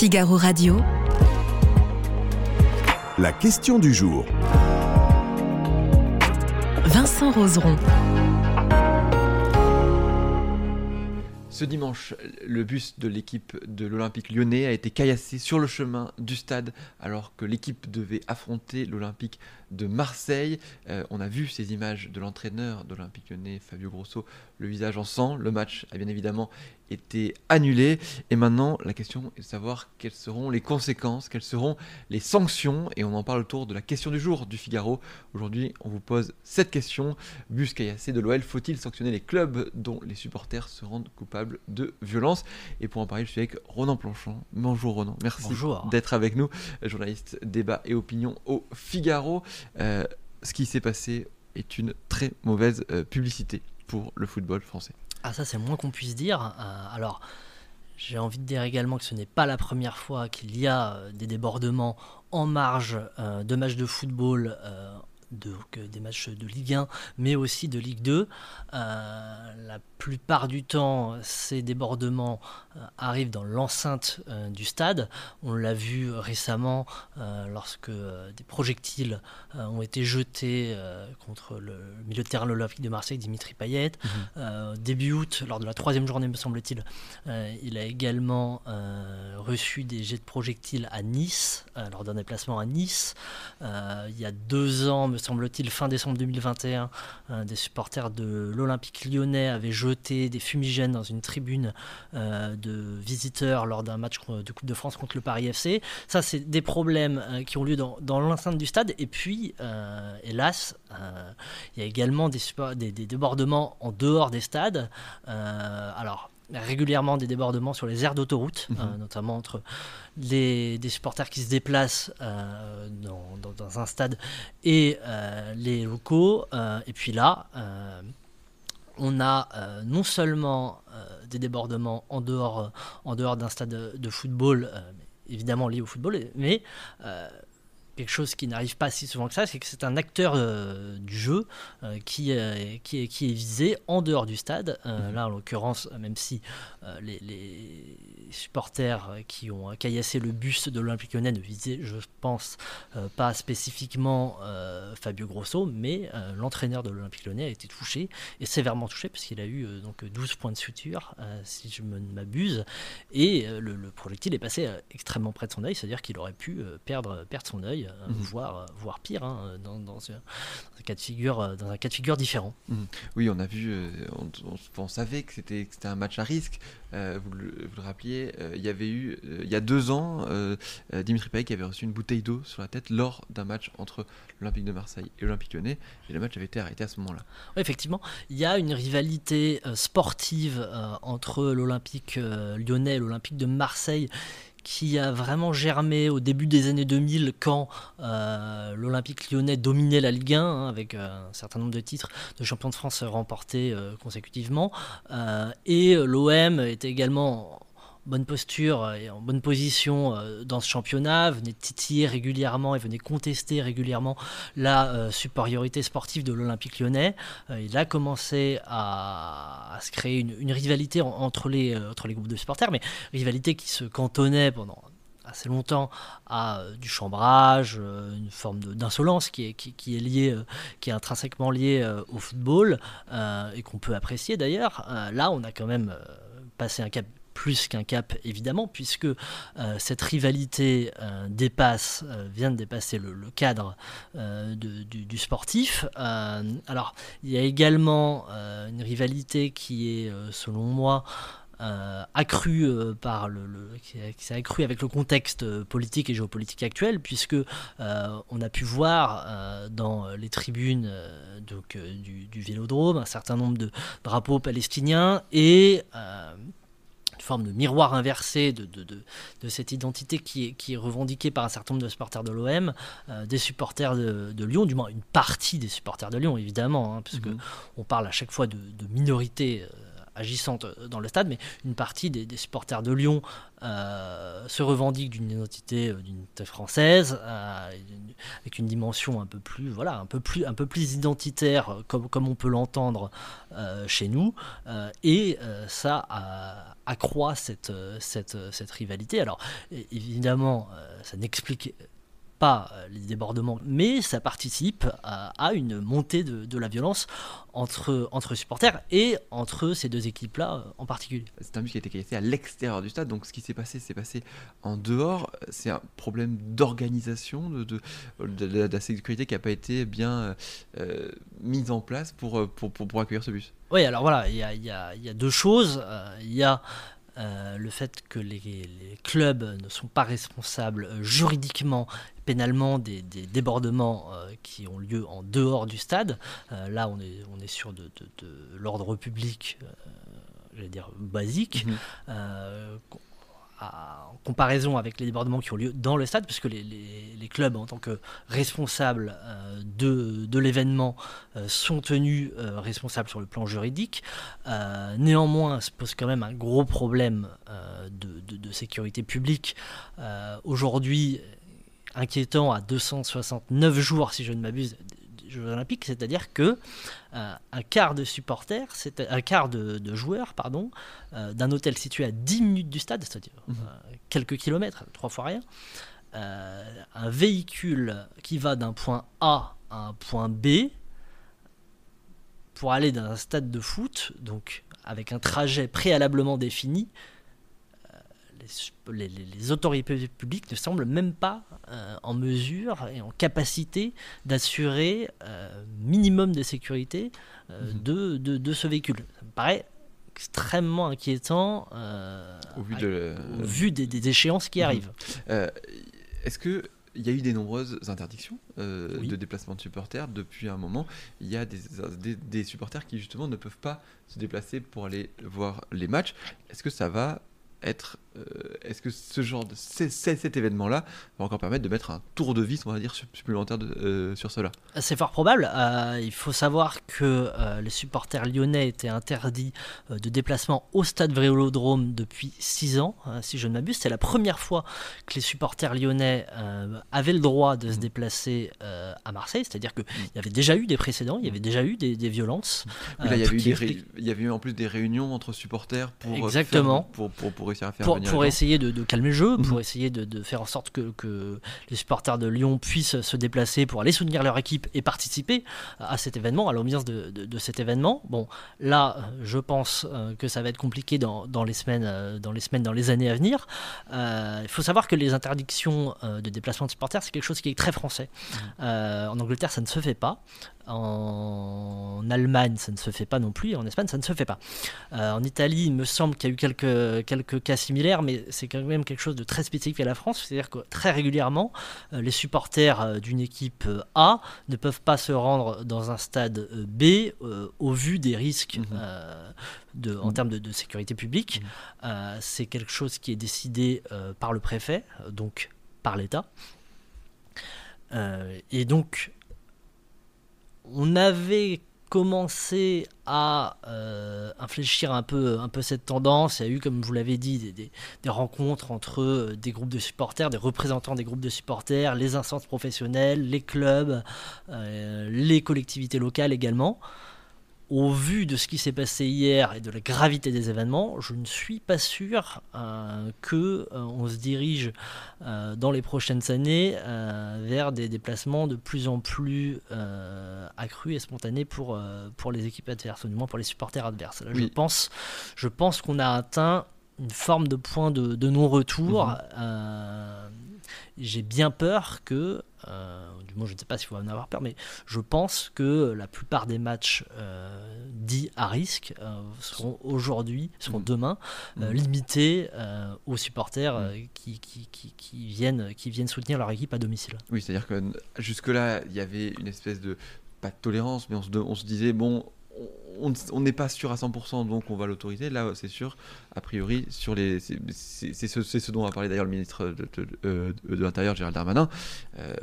Figaro Radio. La question du jour. Vincent Roseron. Ce dimanche, le bus de l'équipe de l'Olympique lyonnais a été caillassé sur le chemin du stade alors que l'équipe devait affronter l'Olympique de Marseille. Euh, on a vu ces images de l'entraîneur de l'Olympique lyonnais, Fabio Grosso, le visage en sang. Le match a bien évidemment été annulé. Et maintenant, la question est de savoir quelles seront les conséquences, quelles seront les sanctions. Et on en parle autour de la question du jour du Figaro. Aujourd'hui, on vous pose cette question. Bus caillassé de l'OL, faut-il sanctionner les clubs dont les supporters se rendent coupables de violence? Et pour en parler, je suis avec Ronan Planchon. Bonjour Ronan, merci d'être avec nous, journaliste débat et opinion au Figaro. Euh, ce qui s'est passé est une très mauvaise euh, publicité pour le football français. Ah ça c'est moins qu'on puisse dire. Euh, alors j'ai envie de dire également que ce n'est pas la première fois qu'il y a euh, des débordements en marge euh, de matchs de football de, des matchs de Ligue 1, mais aussi de Ligue 2. la plupart du temps, ces débordements euh, arrivent dans l'enceinte euh, du stade. On l'a vu récemment euh, lorsque des projectiles ont été jetés contre le milieu de terrain de l'Olympique de Marseille, Dimitri Payet. Mhm. début août, lors de la troisième journée, me semble-t-il, il a également reçu des jets de projectiles à Nice, lors d'un déplacement à Nice. il y a deux ans, me semble-t-il, fin décembre 2021, des supporters de l'Olympique lyonnais avaient jeté des fumigènes dans une tribune de visiteurs lors d'un match de Coupe de France contre le Paris FC. Ça, c'est des problèmes euh, qui ont lieu dans, l'enceinte du stade. Et puis, euh, hélas, euh, il y a également des, des, débordements en dehors des stades. alors, régulièrement des débordements sur les aires d'autoroute, mhm. notamment entre les, des supporters qui se déplacent dans, dans, un stade et les locaux. et puis là, on a non seulement des débordements en dehors, euh, en dehors d'un stade de, football, euh, évidemment lié au football, mais euh, quelque chose qui n'arrive pas si souvent que ça, c'est que c'est un acteur du jeu qui, qui, est, qui, est, visé en dehors du stade. Mhm. Là, en l'occurrence, même si les, les, supporters qui ont caillassé le bus de l'Olympique lyonnais ne visaient, je pense, pas spécifiquement Fabio Grosso, mais l'entraîneur de l'Olympique lyonnais a été touché, et sévèrement touché, puisqu'il a eu donc 12 points de suture, euh, si je ne m'abuse, et euh, le, projectile est passé euh, extrêmement près de son œil, c'est-à-dire qu'il aurait pu perdre, perdre son œil, mhm. voire, voire pire, hein, dans, dans, un cas de figure, dans un cas de figure différent. Mhm. Oui, on a vu, on, savait que c'était un match à risque, vous le, rappeliez, il y avait eu, il y a deux ans, Dimitri Payet qui avait reçu une bouteille d'eau sur la tête lors d'un match entre l'Olympique de Marseille et l'Olympique lyonnais, et le match avait été arrêté à ce moment-là. Oui, effectivement, il y a une rivalité sportive entre l'Olympique euh, lyonnais et l'Olympique de Marseille qui a vraiment germé au début des années 2000 quand euh, l'Olympique lyonnais dominait la Ligue 1 hein, avec euh, un certain nombre de titres de champion de France remportés consécutivement. Et l'OM était également bonne posture et en bonne position euh, dans ce championnat, venait titiller régulièrement et venait contester régulièrement la euh, supériorité sportive de l'Olympique lyonnais. Euh, il a commencé à, se créer une, rivalité entre, les, entre les groupes de supporters, mais rivalité qui se cantonnait pendant assez longtemps à du chambrage, une forme d'insolence qui est, qui, est liée, qui est intrinsèquement liée au football et qu'on peut apprécier d'ailleurs. là, on a quand même passé un cap plus qu'un cap évidemment, puisque euh, cette rivalité euh, dépasse, euh, vient de dépasser le, cadre du, sportif. alors, il y a également une rivalité qui est, selon moi, accrue par le, qui, s'est accrue avec le contexte politique et géopolitique actuel, puisque on a pu voir dans les tribunes donc, du, du, Vélodrome un certain nombre de drapeaux palestiniens et forme de miroir inversé de, de, de, cette identité qui est, qui est, revendiquée par un certain nombre de supporters de l'OM, euh, des supporters de, Lyon, du moins une partie des supporters de Lyon évidemment, hein, puisque mhm. on parle à chaque fois de, minorité. Euh, agissantes dans le stade, mais une partie des, supporters de Lyon se revendiquent d'une identité, d'une française, avec une dimension un peu plus, voilà, un peu plus, un peu plus identitaire, comme, on peut l'entendre chez nous, et ça accroît cette, cette, cette rivalité. Alors évidemment, ça n'explique pas euh, les débordements, mais ça participe à, une montée de, la violence entre, entre supporters et entre ces deux équipes-là euh, en particulier. C'est un but qui a été cassé à l'extérieur du stade, donc ce qui s'est passé, c'est passé en dehors. C'est un problème d'organisation, de, de, la sécurité qui n'a pas été bien euh, mise en place pour, pour, pour, accueillir ce bus. Oui, alors voilà, il y a, y, a, y a, deux choses. Il y a euh, le fait que les, clubs ne sont pas responsables euh, juridiquement, pénalement des, débordements euh, qui ont lieu en dehors du stade. là, on est, on est sur de, l'ordre public, j'allais dire basique. En comparaison avec les débordements qui ont lieu dans le stade, puisque les, clubs, en tant que responsables euh, de, l'événement, euh, sont tenus euh, responsables sur le plan juridique. néanmoins, se pose quand même un gros problème de, sécurité publique. Aujourd'hui, inquiétant à 269 jours, si je ne m'abuse, Jeux Olympiques, c'est-à-dire que euh, un quart de supporters, c'est un quart de, joueurs, pardon, euh, d'un hôtel situé à 10 minutes du stade, c'est-à-dire mhm. euh, quelques kilomètres, trois fois rien, un véhicule qui va d'un point A à un point B pour aller dans un stade de foot, donc avec un trajet préalablement défini, les, autorités publiques ne semblent même pas euh, en mesure et en capacité d'assurer euh, minimum de sécurité euh, mhm. de, de, ce véhicule. Ça me paraît extrêmement inquiétant au vu, de... vu des, échéances qui mhm. arrivent. Est-ce que il y a eu des nombreuses interdictions de déplacement de supporters depuis un moment? Il y a des, des, des, supporters qui justement ne peuvent pas se déplacer pour aller voir les matchs. Est-ce que ça va être euh, est-ce que ce genre de cet événement-là va encore permettre de mettre un tour de vis, on va dire, supplémentaire euh, sur cela? C'est fort probable. Euh, il faut savoir que les supporters lyonnais étaient interdits de déplacement au stade Vélodrome depuis 6 ans, hein, si je ne m'abuse. C'est la première fois que les supporters lyonnais avaient le droit de se mmh. déplacer à Marseille, c'est-à-dire qu'il y avait déjà eu des précédents, il y avait déjà eu des, violences. il, y avait eu il y avait eu en plus des réunions entre supporters pour, Exactement. pour, pour, pour, réussir à faire pour, essayer de, calmer le jeu, pour mhm. essayer de, faire en sorte que, les supporters de Lyon puissent se déplacer pour aller soutenir leur équipe et participer à cet événement, à l'ambiance de, cet événement. Bon, là, je pense euh, que ça va être compliqué dans, les, semaines, euh, dans les semaines, dans les années à venir. Euh, il faut savoir que les interdictions de déplacement de supporters, c'est quelque chose qui est très français. Mhm. en Angleterre, ça ne se fait pas. En Allemagne, ça ne se fait pas non plus. Et en Espagne, ça ne se fait pas. Euh, en Italie, il me semble qu'il y a eu quelques, quelques cas similaires, mais c'est quand même quelque chose de très spécifique à la France. C'est-à-dire que très régulièrement, euh, les supporters euh, d'une équipe A ne peuvent pas se rendre dans un stade B au vu des risques mhm. de, en mhm. termes de, sécurité publique. Mhm. c'est quelque chose qui est décidé par le préfet, donc par l'État. et donc, on avait commencé à euh, infléchir un peu, un peu cette tendance. Il y a eu, comme vous l'avez dit, des, rencontres entre euh, des groupes de supporters, des représentants des groupes de supporters, les instances professionnelles, les clubs, euh, les collectivités locales également au vu de ce qui s'est passé hier et de la gravité des événements, je ne suis pas sûr euh, que euh, on se dirige euh, dans les prochaines années vers des déplacements de plus en plus accrus et spontanés pour, pour les équipes adverses, ou du moins pour les supporters adverses. je pense, je pense qu'on a atteint une forme de point de, non-retour. Mhm. J'ai bien peur que euh, du moins, je ne sais pas s'il faut en avoir peur, mais je pense que la plupart des matchs euh, dits à risque euh, seront aujourd'hui, seront mm. demain, mm. limités aux supporters mm. qui, qui, qui, viennent, qui viennent soutenir leur équipe à domicile. Oui, c'est-à-dire que jusque-là, il y avait une espèce de, pas de tolérance, mais on se, on se disait, bon, on n'est pas sûr à 100%, donc on va l'autoriser. Là, c'est sûr, a priori, sur les, c'est ce, ce, dont a parlé d'ailleurs le ministre de, de, l'Intérieur, Gérald Darmanin. Euh,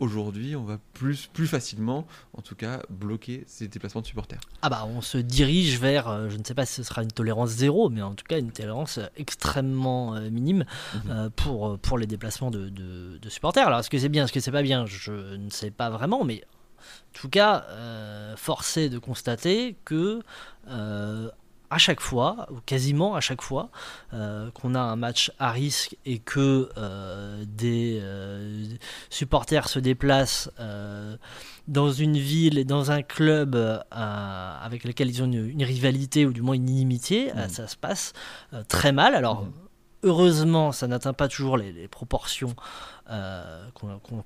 aujourd'hui, on va plus, plus facilement, en tout cas, bloquer ces déplacements de supporters. Ah bah on se dirige vers, euh, je ne sais pas si ce sera une tolérance zéro, mais en tout cas une tolérance extrêmement euh, minime Mhm. euh, pour, pour les déplacements de, de- de supporters. Alors est-ce que c'est bien, est-ce que c'est pas bien, je ne sais pas vraiment, mais en tout cas, euh, force est de constater que euh, à chaque fois, ou quasiment à chaque fois, euh, qu'on a un match à risque et que euh, des euh, supporters se déplacent dans une ville et dans un club avec lequel ils ont une, une rivalité ou du moins une inimitié, Mhm. ça se passe très mal. Alors, Mhm. Heureusement, ça n'atteint pas toujours les, les proportions euh,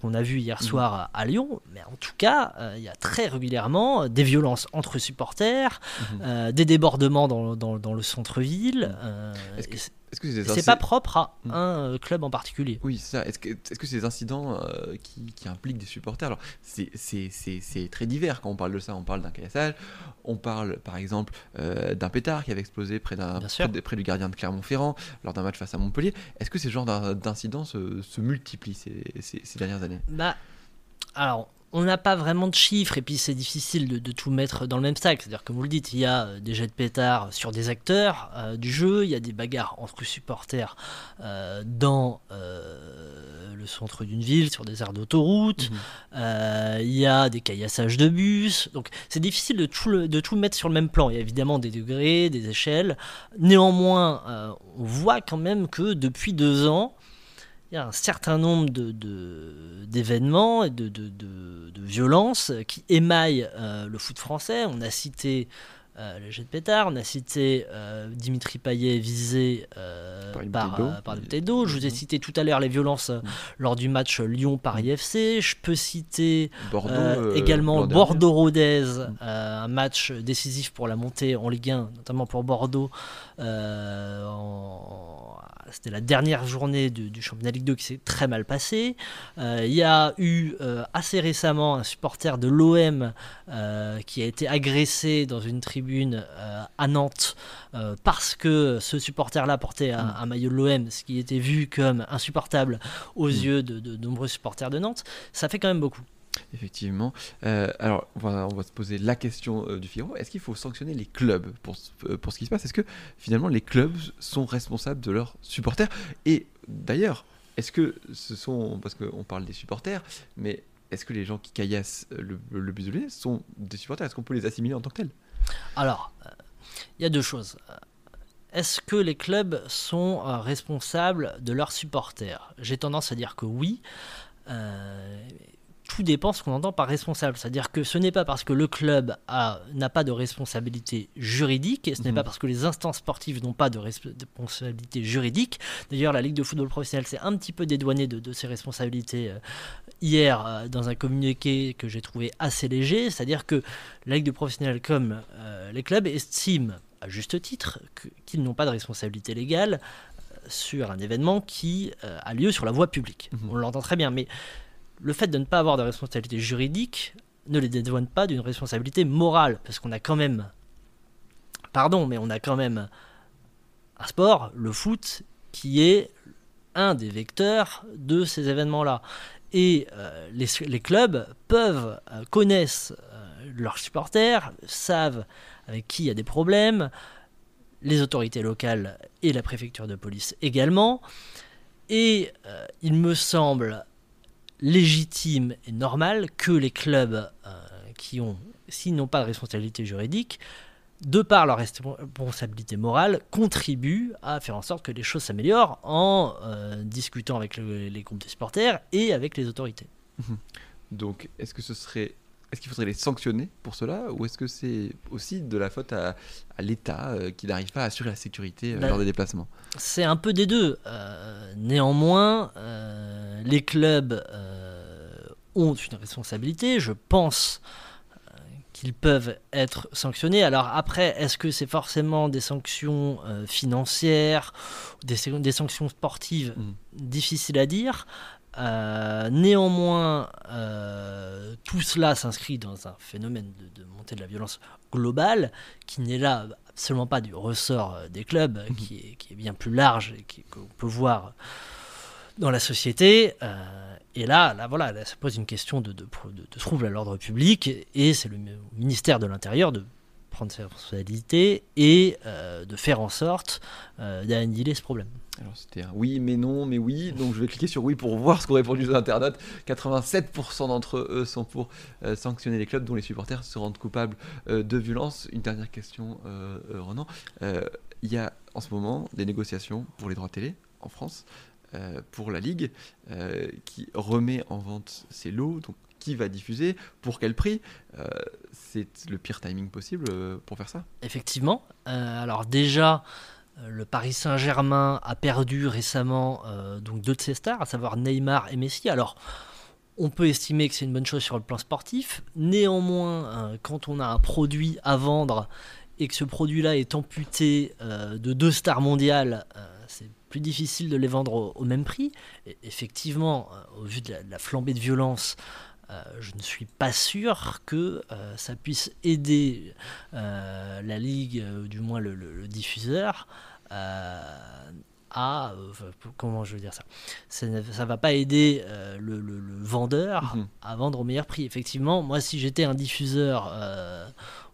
qu'on a vues hier Mhm. soir à, à Lyon, mais en tout cas, euh, il y a très régulièrement des violences entre supporters, euh, des débordements dans, dans- dans le centre-ville. euh, Est-ce que et c'est- Est-ce que c'est des c'est pas propre à Mhm. un euh, club en particulier. Oui, c'est ça. Est-ce que, est-ce que ces incidents euh, qui, qui impliquent des supporters, alors c'est, c'est, c'est, c'est très divers quand on parle de ça. On parle d'un caillassage, on parle par exemple euh, d'un pétard qui avait explosé près, de- du gardien de Clermont-Ferrand lors d'un match face à Montpellier. Est-ce que ces genres d'in- d'incidents se, se multiplient ces, ces- ces dernières années? Bah, alors, on n'a pas vraiment de chiffres et puis c'est difficile de, de tout mettre dans le même sac. C'est-à-dire, comme vous le dites, il y a euh, des jets de pétards sur des acteurs euh, du jeu, il y a des bagarres entre supporters euh, dans euh, le centre d'une ville, sur des aires d'autoroute, Mhm. il y a des caillassages de bus. Donc, c'est difficile de tout, le- de tout mettre sur le même plan. Il y a évidemment des degrés, des échelles. Néanmoins, on voit quand même que depuis deux ans, il y a un certain nombre de- de- d'événements et de, de, de- de violences qui émaillent euh, le foot français. On a cité euh, le jet de pétard, on a cité euh, Dimitri Payet visé Par par, bouteille d'eau. Je vous ai Mhm. cité tout à l'heure les violences euh, lors du match Lyon-Paris FC. Je peux citer Bordeaux également. Bordeaux-Rodez, un match décisif pour la montée en Ligue 1, notamment pour Bordeaux. en- C'était la dernière journée du, du championnat Ligue 2 qui s'est très mal passée. Euh, Il y a eu euh, assez récemment un supporter de l'OM euh, qui a été agressé dans une tribune à Nantes parce que ce supporter-là portait un, un maillot de l'OM, ce qui était vu comme insupportable aux Mm. yeux de, de nombreux supporters de Nantes. Ça fait quand même beaucoup. Effectivement. Euh, alors, on va, se poser la question euh, du Figaro. Est-ce qu'il faut sanctionner les clubs pour, euh, pour ce qui se passe? Est-ce que finalement les clubs sont responsables de leurs supporters? Et d'ailleurs, est-ce que ce sont, parce qu'on parle des supporters, mais est-ce que les gens qui caillassent le, le bus de Lyonnais sont des supporters? Est-ce qu'on peut les assimiler en tant que tels? Alors, il y a deux choses. Est-ce que les clubs sont responsables de leurs supporters? J'ai tendance à dire que oui. Tout dépend ce qu'on entend par responsable. C'est-à-dire que ce n'est pas parce que le club a- n'a pas de responsabilité juridique, et ce n'est Mhm. pas parce que les instances sportives n'ont pas de res- de responsabilité juridique. D'ailleurs, la Ligue de football professionnel s'est un petit peu dédouanée de, de ses responsabilités euh, hier euh, dans un communiqué que j'ai trouvé assez léger. C'est-à-dire que la Ligue de professionnels comme euh, les clubs estiment, à juste titre, qu'ils n'ont pas de responsabilité légale sur un événement qui a lieu sur la voie publique. Mhm. On l'entend très bien, mais le fait de ne pas avoir de responsabilité juridique ne les dédouane pas d'une responsabilité morale, parce qu'on a quand même, pardon, mais on a quand même un sport, le foot, qui est un des vecteurs de ces événements-là. Et euh, les, clubs peuvent, euh, connaissent euh, leurs supporters, savent avec qui il y a des problèmes, les autorités locales et la préfecture de police également. Et il me semble légitime et normal que les clubs euh, qui ont, s'ils n'ont pas de responsabilité juridique, de par leur responsabilité morale, contribuent à faire en sorte que les choses s'améliorent en euh, discutant avec le- les groupes de supporters et avec les autorités. Donc, est-ce que ce serait. Est-ce qu'il faudrait les sanctionner pour cela ou est-ce que c'est aussi de la faute à, à l'État euh, qui n'arrive pas à assurer la sécurité euh, Bah, lors des déplacements? C'est un peu des deux. Euh, néanmoins, les clubs ont une responsabilité. Je pense qu'ils peuvent être sanctionnés. Alors après, est-ce que c'est forcément des sanctions financières, des, des sanctions sportives Mhm. Difficile à dire? Euh, néanmoins, euh, tout cela s'inscrit dans un phénomène de, montée de la violence globale qui n'est là absolument pas du ressort euh, des clubs, qui, est, bien plus large et qu'on peut voir dans la société. et là, là, voilà, ça pose une question de, de, de trouble à l'ordre public, et c'est le ministère de l'Intérieur de prendre ses responsabilités et de faire en sorte d'annihiler ce problème. Alors c'était un oui, mais non, mais oui. Donc je vais cliquer sur oui pour voir ce qu'ont répondu les internautes. 87% d'entre eux sont pour euh, sanctionner les clubs dont les supporters se rendent coupables euh, de violence. Une dernière question, euh, Renan. Il y a en ce moment des négociations pour les droits télé en France, pour la Ligue, qui remet en vente ses lots. Donc qui va diffuser, pour quel prix. c'est le pire timing possible pour faire ça? Effectivement. alors déjà, euh, le Paris Saint-Germain a perdu récemment euh, donc deux de ses stars, à savoir Neymar et Messi. Alors, on peut estimer que c'est une bonne chose sur le plan sportif. Néanmoins, euh, quand on a un produit à vendre et que ce produit-là est amputé de deux stars mondiales, c'est plus difficile de les vendre au, même prix. effectivement, au vu de la, flambée de violence, je ne suis pas sûr que ça puisse aider la Ligue, ou du moins le diffuseur, euh, à euh, comment je veux dire ça? Ça ne va pas aider euh, le, vendeur mhm. à vendre au meilleur prix effectivement moi si j'étais un diffuseur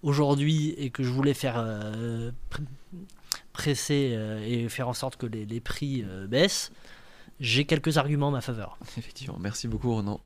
aujourd'hui et que je voulais faire presser et faire en sorte que les, prix baissent. J'ai quelques arguments en ma faveur. Effectivement. Merci beaucoup Renan